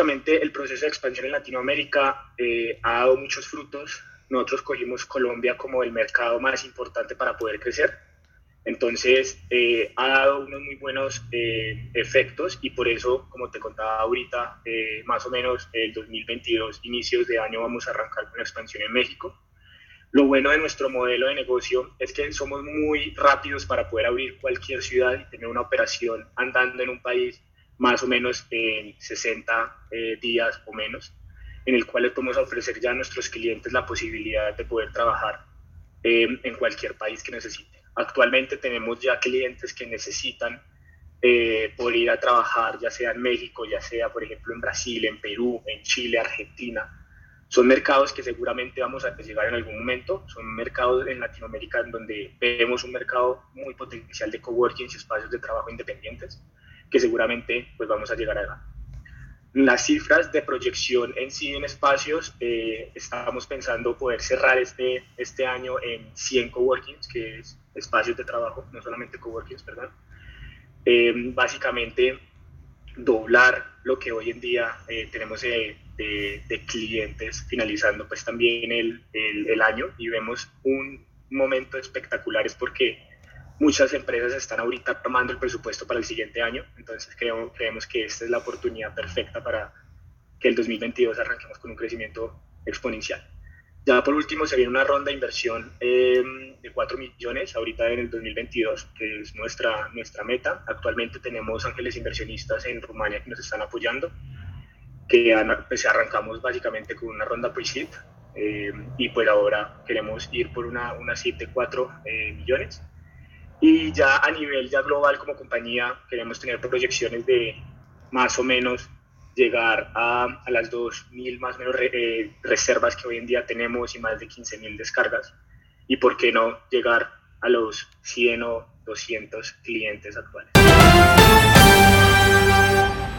básicamente el proceso de expansión en Latinoamérica eh, ha dado muchos frutos. Nosotros cogimos Colombia como el mercado más importante para poder crecer. Entonces, eh, ha dado unos muy buenos eh, efectos y por eso, como te contaba ahorita, más o menos el 2022, inicios de año, vamos a arrancar con la expansión en México. Lo bueno de nuestro modelo de negocio es que somos muy rápidos para poder abrir cualquier ciudad y tener una operación andando en un país más o menos en 60 eh, días o menos, en el cual le podemos ofrecer ya a nuestros clientes la posibilidad de poder trabajar eh, en cualquier país que necesiten. Actualmente tenemos ya clientes que necesitan eh, poder ir a trabajar, ya sea en México, ya sea, por ejemplo, en Brasil, en Perú, en Chile, Argentina. Son mercados que seguramente vamos a llegar en algún momento. Son mercados en Latinoamérica en donde vemos un mercado muy potencial de coworking y espacios de trabajo independientes que seguramente pues vamos a llegar a Las cifras de proyección en sí en espacios, eh, estábamos pensando poder cerrar este, este año en 100 coworkings, que es espacios de trabajo, no solamente coworkings, perdón. Eh, básicamente doblar lo que hoy en día eh, tenemos de, de, clientes finalizando pues también el, el, el año y vemos un momento espectacular es porque muchas empresas están ahorita tomando el presupuesto para el siguiente año, entonces creemos, que esta es la oportunidad perfecta para que el 2022 arranquemos con un crecimiento exponencial. Ya por último se viene una ronda de inversión eh, de 4 millones ahorita en el 2022, que es nuestra, nuestra meta. Actualmente tenemos ángeles inversionistas en Rumania que nos están apoyando, que pues, arrancamos básicamente con una ronda pre-seed eh, y por ahora queremos ir por una, una seed de 4 eh, millones y ya a nivel ya global como compañía queremos tener proyecciones de más o menos llegar a, a las 2.000 más o menos eh, reservas que hoy en día tenemos y más de 15.000 descargas. Y por qué no llegar a los 100 o 200 clientes actuales.